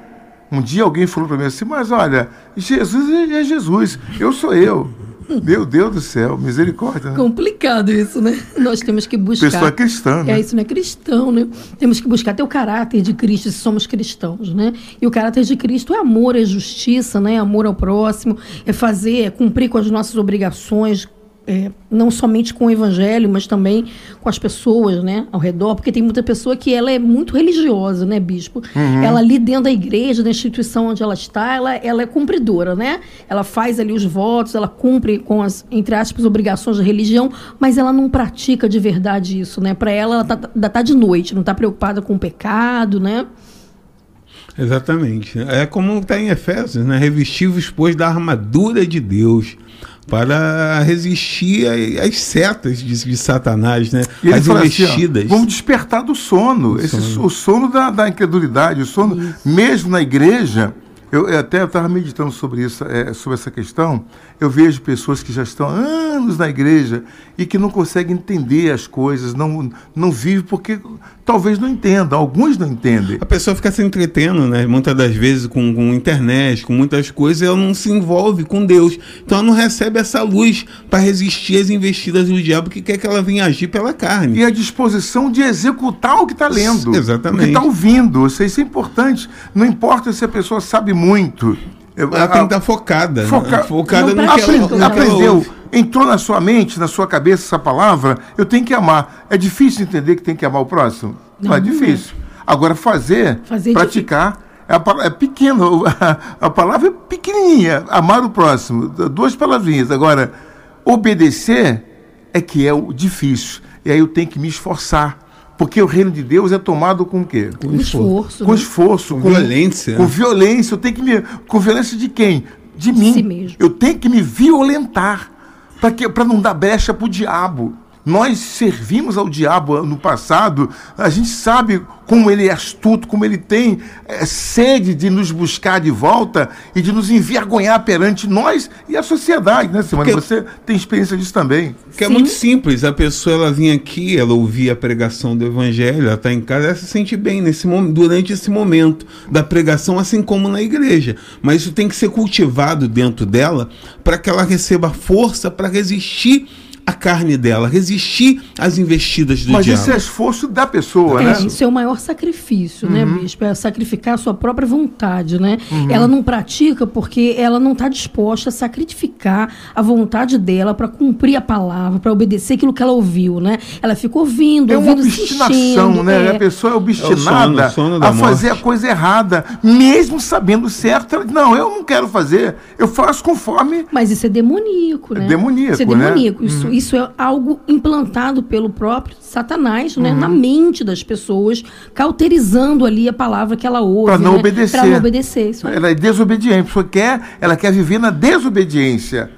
Um dia alguém falou para mim assim, mas olha, Jesus é Jesus, eu sou eu. Meu Deus do céu, misericórdia. Né? Complicado isso, né? Nós temos que buscar. Pessoa cristã, né? É, isso não é cristão, né? Temos que buscar ter o caráter de Cristo se somos cristãos, né? E o caráter de Cristo é amor, é justiça, né? Amor ao próximo, é fazer, é cumprir com as nossas obrigações, é, não somente com o evangelho, mas também com as pessoas, né, ao redor, porque tem muita pessoa que ela é muito religiosa, né, bispo? Uhum. Ela ali dentro da igreja, da instituição onde ela está, ela, ela é cumpridora, né? Ela faz ali os votos, ela cumpre com as, entre aspas, obrigações da religião, mas ela não pratica de verdade isso, né? Para ela, ela tá, ainda tá de noite, não está preocupada com o pecado, né? Exatamente. É como está em Efésios, né? Revestivos, pois, da armadura de Deus para resistir às setas de, de Satanás, né? As investidas. Assim, ó, vamos despertar do sono, Esse, sono. o sono da, da incredulidade, o sono isso. mesmo na igreja. Eu, eu até estava meditando sobre isso, é, sobre essa questão. Eu vejo pessoas que já estão há anos na igreja e que não conseguem entender as coisas, não, não vivem porque talvez não entendam, alguns não entendem. A pessoa fica se entretendo, né? Muitas das vezes com, com internet, com muitas coisas, ela não se envolve com Deus. Então ela não recebe essa luz para resistir às investidas do diabo que quer que ela venha agir pela carne. E a disposição de executar o que está lendo. Exatamente. O que está ouvindo. Isso é importante. Não importa se a pessoa sabe muito. Ela tem que estar focada. Foca... Né? Focada no que ela, aprendeu. Entrou na sua mente, na sua cabeça essa palavra, eu tenho que amar. É difícil entender que tem que amar o próximo? Não, não é difícil. Agora, fazer, fazer praticar, é, é pequeno. A, a palavra é pequenininha. Amar o próximo. Duas palavrinhas. Agora, obedecer é que é o difícil. E aí eu tenho que me esforçar. Porque o reino de Deus é tomado com o quê? Com esforço. Com né? esforço, Com violência, Com né? violência. Eu tenho que me. Com violência de quem? De mim. si mesmo. Eu tenho que me violentar para não dar brecha para o diabo. Nós servimos ao diabo no passado, a gente sabe como ele é astuto, como ele tem eh, sede de nos buscar de volta e de nos envergonhar perante nós e a sociedade, né, Simone? Porque- Você tem experiência disso também. Que é Sim. muito simples. A pessoa ela vinha aqui, ela ouvia a pregação do evangelho, ela está em casa, ela se sente bem nesse momento, durante esse momento da pregação, assim como na igreja. Mas isso tem que ser cultivado dentro dela para que ela receba força para resistir à carne dela, resistir às investidas do Mas diabo. isso é esforço da pessoa, É, né? isso é o maior sacrifício, né, bispo? É sacrificar a sua própria vontade, né? Uhum. Ela não pratica porque ela não está disposta a sacrificar a vontade dela para cumprir a palavra, para obedecer aquilo que ela ouviu, né? Ela fica ouvindo, É uma ouvindo, obstinação, insistindo, né? é. A pessoa é obstinada É sono, sono a fazer morte. a coisa errada, mesmo sabendo certo. Ela diz, não, eu não quero fazer, eu faço conforme. Mas isso é demoníaco, né? É demoníaco, Isso é né? demoníaco. Isso, isso é algo implantado pelo próprio Satanás, né? Na mente das pessoas, cauterizando ali a palavra que ela ouve. Para não né? obedecer. Pra não obedecer. Isso. Ela é desobediente, a pessoa quer, ela quer viver na desobediência.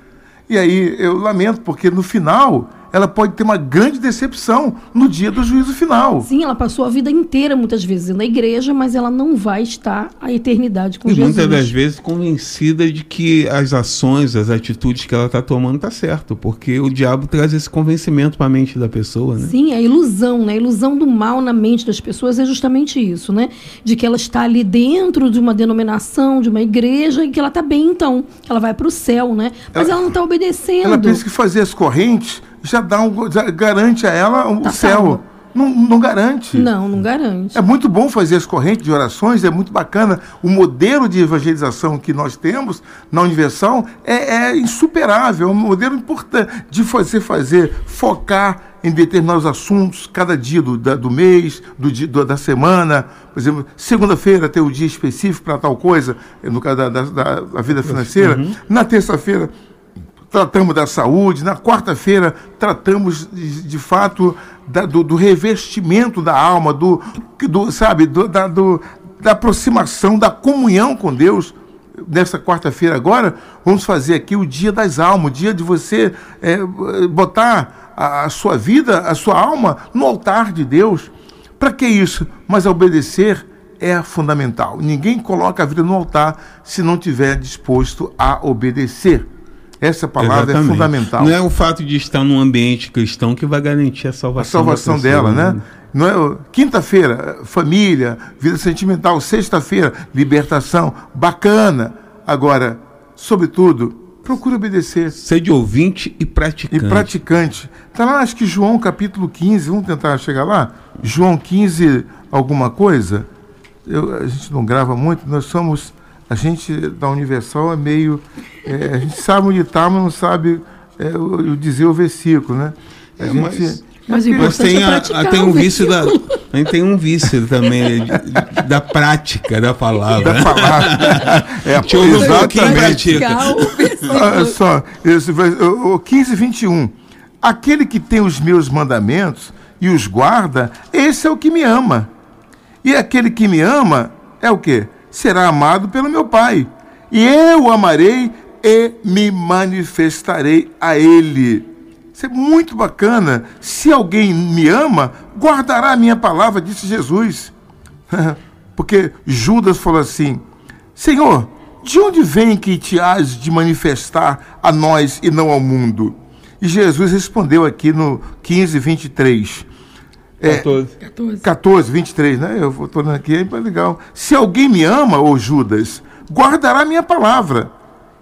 E aí eu lamento, porque no final ela pode ter uma grande decepção no dia do juízo final. Sim, ela passou a vida inteira, muitas vezes, na igreja, mas ela não vai estar a eternidade com E Jesus. muitas das vezes convencida de que as ações, as atitudes que ela está tomando tá certo, porque o diabo traz esse convencimento para a mente da pessoa, né? Sim, a ilusão, né? A ilusão do mal na mente das pessoas é justamente isso, né? De que ela está ali dentro de uma denominação, de uma igreja, e que ela está bem, então. Ela vai para o céu, né? Mas ela, não está obedecendo. Ela pensa que fazer as correntes já dá um, já garante a ela o Tá céu. Não, não garante. Não, não garante. É muito bom fazer as correntes de orações, é muito bacana. O modelo de evangelização que nós temos na Universal é, é insuperável, é um modelo importante de você fazer, focar em determinados assuntos, cada dia do, da- do mês, do dia, do- da semana. Por exemplo, segunda-feira tem o dia específico para tal coisa, no caso da, da- da- da vida financeira. Na terça-feira tratamos da saúde, na quarta-feira tratamos de, de fato da- do, do revestimento da alma, do, do sabe, do- da, do- da aproximação, da comunhão com Deus. Nessa quarta-feira agora, vamos fazer aqui o dia das almas, o dia de você é, botar a, a sua vida, a sua alma no altar de Deus. Para que isso? Mas obedecer é fundamental. Ninguém coloca a vida no altar se não tiver disposto a obedecer. Essa palavra é Exatamente. fundamental. Não é o fato de estar num ambiente cristão que vai garantir a a salvação, salvação da pessoa, dela, né? Não é quinta-feira, família, vida sentimental, sexta-feira, libertação, bacana. Agora, sobretudo, procure obedecer. Ser de ouvinte e E praticante. praticante. Está lá, acho que João capítulo 15, vamos tentar chegar lá? João 15, alguma coisa? Eu- a gente não grava muito, nós somos. A gente da Universal é meio. é, a gente sabe onde está, mas não sabe é, o, o dizer o versículo, né? A É, gente. mas- Mas Mas tem, é a, a- tem um vício da, a gente tem um vício também de- de- da prática da palavra. da palavra. É, Deixa eu ouvir um exatamente. pouquinho, versículo. Olha só, esse, o 15, 21. Aquele que tem os meus mandamentos e os guarda, esse é o que me ama. E aquele que me ama é o quê? Será amado pelo meu Pai. E eu o amarei e me manifestarei a ele. Isso é muito bacana. Se alguém me ama, guardará a minha palavra, disse Jesus. Porque Judas falou assim: Senhor, de onde vem que te has de manifestar a nós e não ao mundo? E Jesus respondeu aqui no 15, 23. É, 14. 14, 23, né? Eu estou olhando aqui, é legal. Se alguém me ama, ô Judas, guardará minha palavra,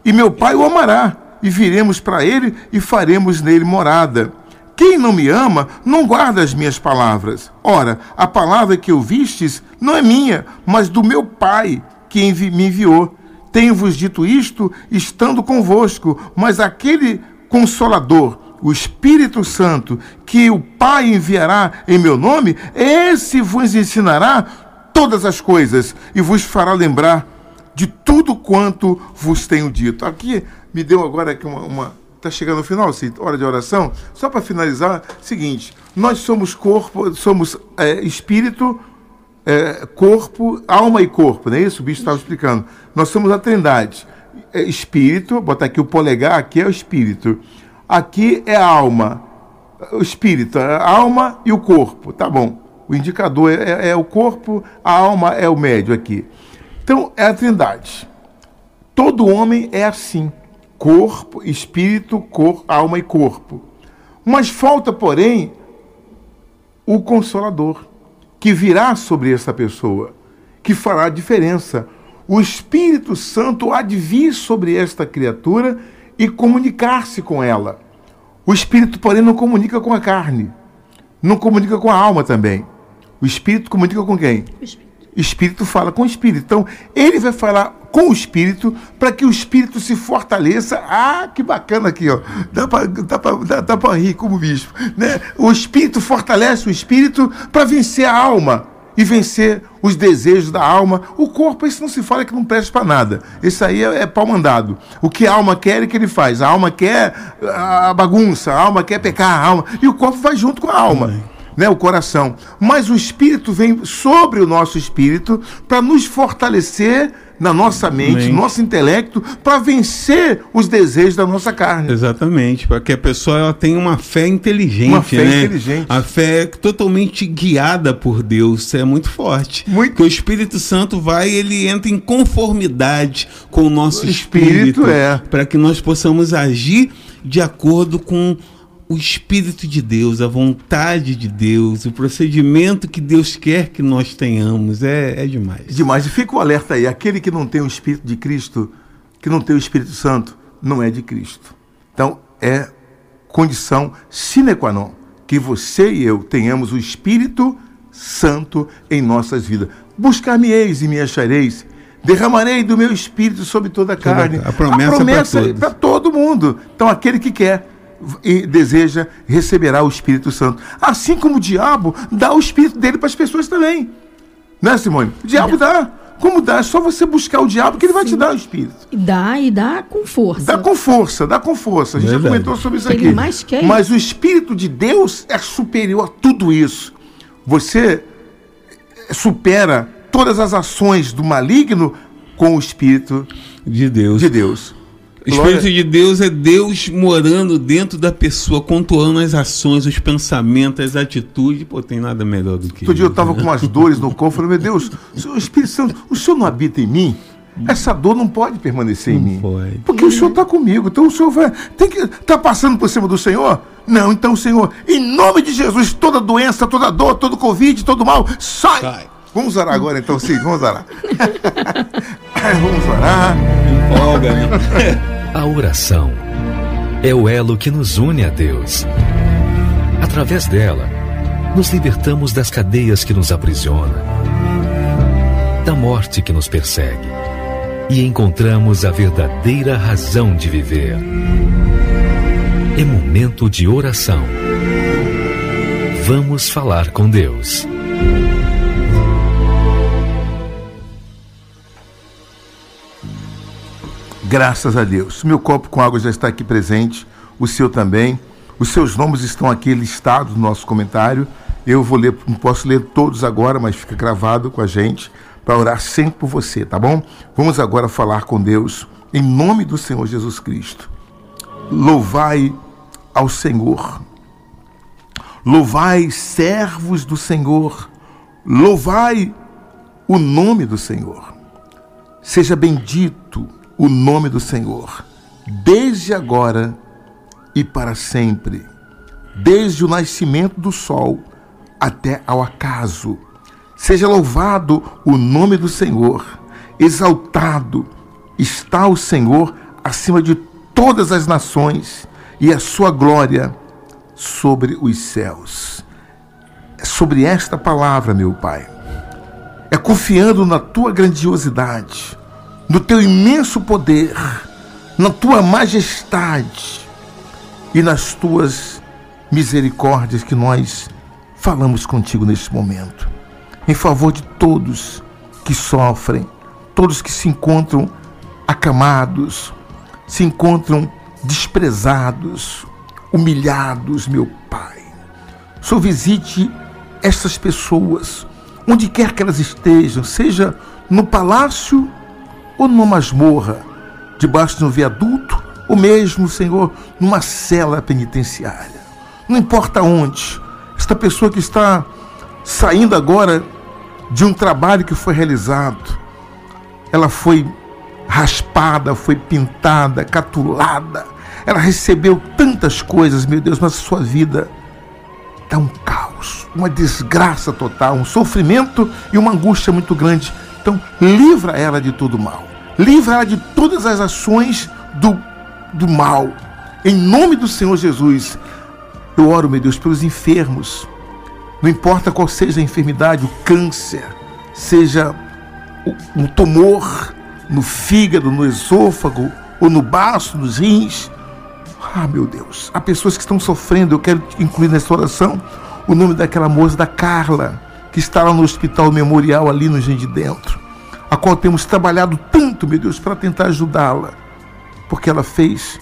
e meu Pai o amará, e viremos para ele e faremos nele morada. Quem não me ama, não guarda as minhas palavras. Ora, a palavra que ouvistes não é minha, mas do meu Pai que envi me enviou. Tenho-vos dito isto estando convosco, mas aquele consolador, o Espírito Santo, que o Pai enviará em meu nome, esse vos ensinará todas as coisas e vos fará lembrar de tudo quanto vos tenho dito. Aqui me deu agora aqui uma, uma, Está chegando no final, Cid, hora de oração. Só para finalizar, seguinte: nós somos corpo, somos é, espírito, é, corpo, alma e corpo, não é isso? O bicho estava explicando. Nós somos a trindade. É, espírito, botar aqui o polegar, aqui é o espírito. Aqui é a alma. O espírito, a alma e o corpo, tá bom. O indicador é, é, é o corpo, a alma é o médio aqui. Então, é a trindade. Todo homem é assim: corpo, espírito, cor, alma e corpo. Mas falta, porém, o consolador, que virá sobre essa pessoa, que fará a diferença. O Espírito Santo há de vir sobre esta criatura e comunicar-se com ela. O Espírito, porém, não comunica com a carne, não comunica com a alma também. O Espírito comunica com quem? O Espírito. Espírito fala com o Espírito. Então, ele vai falar com o Espírito para que o Espírito se fortaleça. Ah, que bacana aqui, ó. Dá para dá dá, dá rir como bispo. Né? O Espírito fortalece o Espírito para vencer a alma e vencer os desejos da alma. O corpo, isso não se fala que não presta para nada. Isso aí é, é pau mandado. O que a alma quer é que ele faz. A alma quer a bagunça, a alma quer pecar a alma. E o corpo vai junto com a alma. Né, o coração. Mas o Espírito vem sobre o nosso espírito para nos fortalecer na nossa mente, no nosso intelecto, para vencer os desejos da nossa carne. Exatamente, para que a pessoa ela tenha uma fé inteligente, uma fé né? inteligente. A fé totalmente guiada por Deus, isso é muito forte. Muito. Porque o Espírito Santo vai, ele entra em conformidade com o nosso o espírito, espírito é. para que nós possamos agir de acordo com o Espírito de Deus, a vontade de Deus, o procedimento que Deus quer que nós tenhamos. É, é demais. Demais. E fica o alerta aí: aquele que não tem o Espírito de Cristo, que não tem o Espírito Santo, não é de Cristo. Então, é condição sine qua non que você e eu tenhamos o Espírito Santo em nossas vidas. Buscar-me-eis e me achareis. Derramarei do meu espírito sobre toda a carne. A promessa, a promessa é para todo mundo. Então, aquele que quer e deseja receberá o Espírito Santo. Assim como o diabo dá o Espírito dele para as pessoas também. Né, Simone? O diabo dá. Como dá? É só você buscar o diabo que ele vai Sim. te dar o Espírito. E dá, e dá com força. Dá com força, dá com força. A gente Verdade. já comentou sobre isso aqui. Ele mais quer. Mas o Espírito de Deus é superior a tudo isso. Você supera todas as ações do maligno com o Espírito de Deus. De Deus. O Espírito de Deus é Deus morando dentro da pessoa, controlando as ações, os pensamentos, as atitudes. Pô, tem nada melhor do que Outro dia eu estava com umas dores no corpo, falei, meu Deus, o Espírito Santo, o Senhor não habita em mim? Essa dor não pode permanecer não em mim. Pode. Porque o Senhor está comigo. Então o Senhor vai. Tem que. Está passando por cima do Senhor? Não, então, Senhor, em nome de Jesus, toda doença, toda dor, todo Covid, todo mal, sai! sai. Vamos orar agora então, sim, vamos orar. vamos orar. Empolga, né? A oração é o elo que nos une a Deus. Através dela, nos libertamos das cadeias que nos aprisionam, da morte que nos persegue e encontramos a verdadeira razão de viver. É momento de oração. Vamos falar com Deus. Graças a Deus. Meu copo com água já está aqui presente, o seu também. Os seus nomes estão aqui listados no nosso comentário. Eu vou ler, não posso ler todos agora, mas fica gravado com a gente para orar sempre por você, tá bom? Vamos agora falar com Deus em nome do Senhor Jesus Cristo. Louvai ao Senhor. Louvai servos do Senhor. Louvai o nome do Senhor. Seja bendito o nome do Senhor, desde agora e para sempre, desde o nascimento do sol até ao acaso. Seja louvado o nome do Senhor, exaltado está o Senhor acima de todas as nações e a sua glória sobre os céus. É sobre esta palavra, meu Pai. É confiando na tua grandiosidade, no teu imenso poder, na tua majestade e nas tuas misericórdias que nós falamos contigo neste momento. Em favor de todos que sofrem, todos que se encontram acamados, se encontram desprezados, humilhados, meu Pai. Só visite essas pessoas, onde quer que elas estejam, seja no palácio ou numa masmorra, debaixo de um viaduto, ou mesmo, Senhor, numa cela penitenciária. Não importa onde, esta pessoa que está saindo agora de um trabalho que foi realizado, ela foi raspada, foi pintada, catulada, ela recebeu tantas coisas, meu Deus, mas a sua vida está um caos, uma desgraça total, um sofrimento e uma angústia muito grande. Então, livra ela de todo mal. Livra ela de todas as ações do, do mal. Em nome do Senhor Jesus, eu oro, meu Deus, pelos enfermos. Não importa qual seja a enfermidade, o câncer, seja um tumor no fígado, no esôfago, ou no baço, nos rins. Ah, meu Deus, há pessoas que estão sofrendo. Eu quero incluir nessa oração o nome daquela moça, da Carla, que está lá no Hospital Memorial, ali no Gente de Dentro, a qual temos trabalhado tanto, meu Deus, para tentar ajudá-la, porque ela fez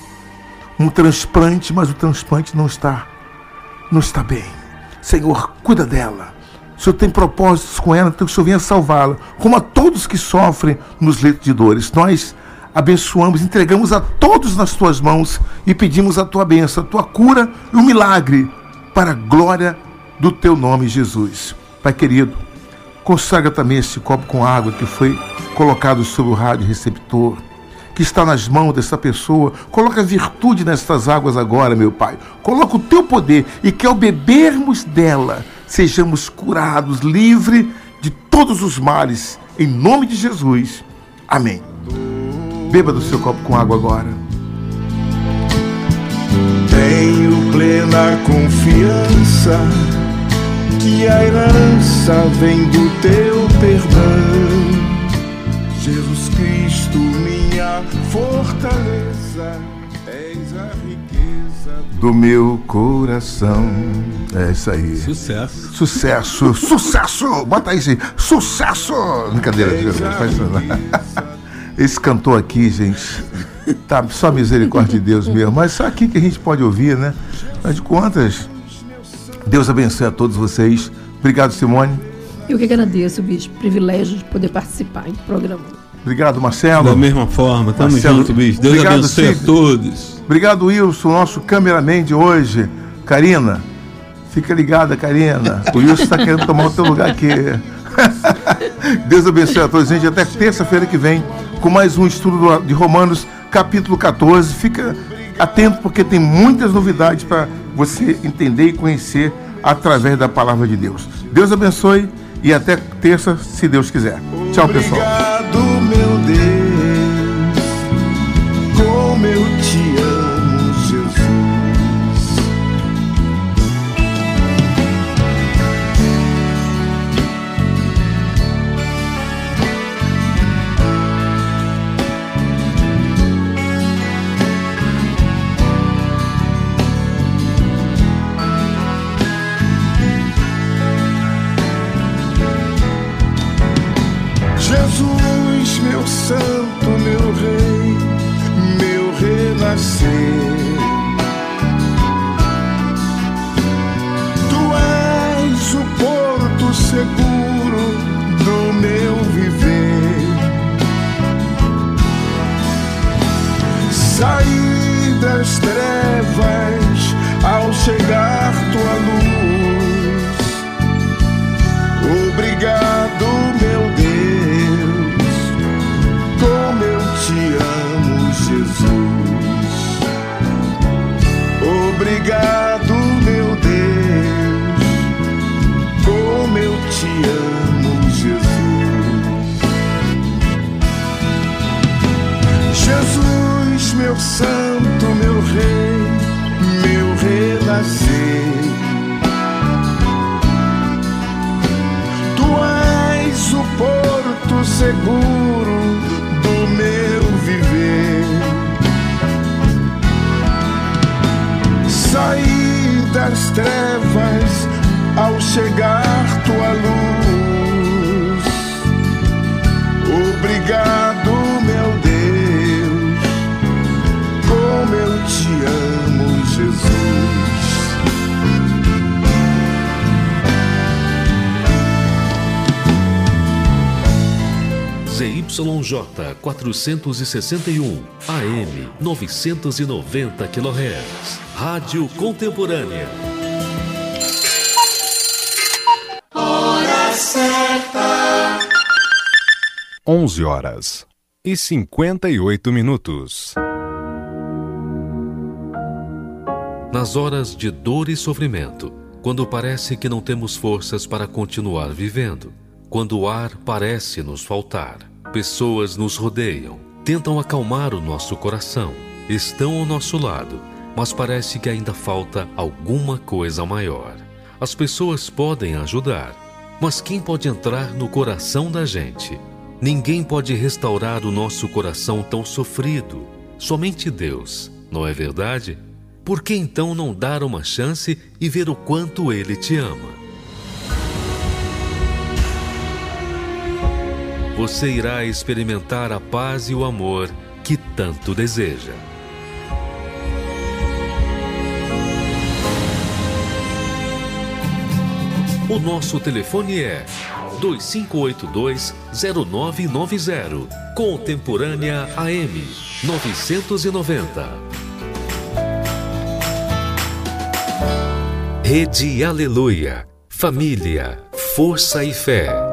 um transplante, mas o transplante não está, não está bem. Senhor, cuida dela. O Senhor tem propósitos com ela, então que o Senhor venha salvá-la, como a todos que sofrem nos leitos de dores. Nós abençoamos, entregamos a todos nas tuas mãos e pedimos a tua bênção, a tua cura e o milagre para a glória do teu nome, Jesus. Pai querido, consagra também esse copo com água que foi colocado sobre o rádio receptor, que está nas mãos dessa pessoa. Coloca virtude nestas águas agora, meu Pai. Coloca o teu poder e que ao bebermos dela sejamos curados, livre de todos os males. Em nome de Jesus. Amém. Beba do seu copo com água agora. Tenho plena confiança que a herança vem do perdão. Jesus Cristo, minha fortaleza, és a riqueza do meu coração. É isso aí. Sucesso. Sucesso, sucesso! Bota aí, gente. Sucesso! Brincadeira, faz isso. Esse cantor aqui, gente, tá só misericórdia de Deus mesmo. Mas só aqui que a gente pode ouvir, né? Mas de contas, Deus abençoe a todos vocês. Obrigado, Simone. Eu que agradeço, Bispo. Privilégio de poder participar do programa. Obrigado, Marcelo. Da mesma forma, tamo Marcelo, junto, bicho. Deus obrigado, abençoe a Cid. todos. Obrigado, Wilson, nosso cameraman de hoje. Karina, fica ligada, Karina. O Wilson está querendo tomar o teu lugar aqui. Deus abençoe a todos, gente. Até terça-feira que vem, com mais um estudo do- de Romanos, capítulo 14. Fica atento, porque tem muitas novidades para você entender e conhecer através da palavra de Deus. Deus abençoe e até terça, se Deus quiser. Tchau, pessoal. Obrigado, trevas ao chegar tua luz. Obrigado, meu Deus, como eu te amo, Jesus. ZYJ 461, AM 990 kHz. Rádio Contemporânea. 11 horas e 58 minutos. Nas horas de dor e sofrimento, quando parece que não temos forças para continuar vivendo, quando o ar parece nos faltar, pessoas nos rodeiam, tentam acalmar o nosso coração, estão ao nosso lado, mas parece que ainda falta alguma coisa maior. As pessoas podem ajudar, mas quem pode entrar no coração da gente? Ninguém pode restaurar o nosso coração tão sofrido. Somente Deus, não é verdade? Por que então não dar uma chance e ver o quanto Ele te ama? Você irá experimentar a paz e o amor que tanto deseja. O nosso telefone é 2582-0990. Contemporânea AM 990. Rede Aleluia. Família, força e fé.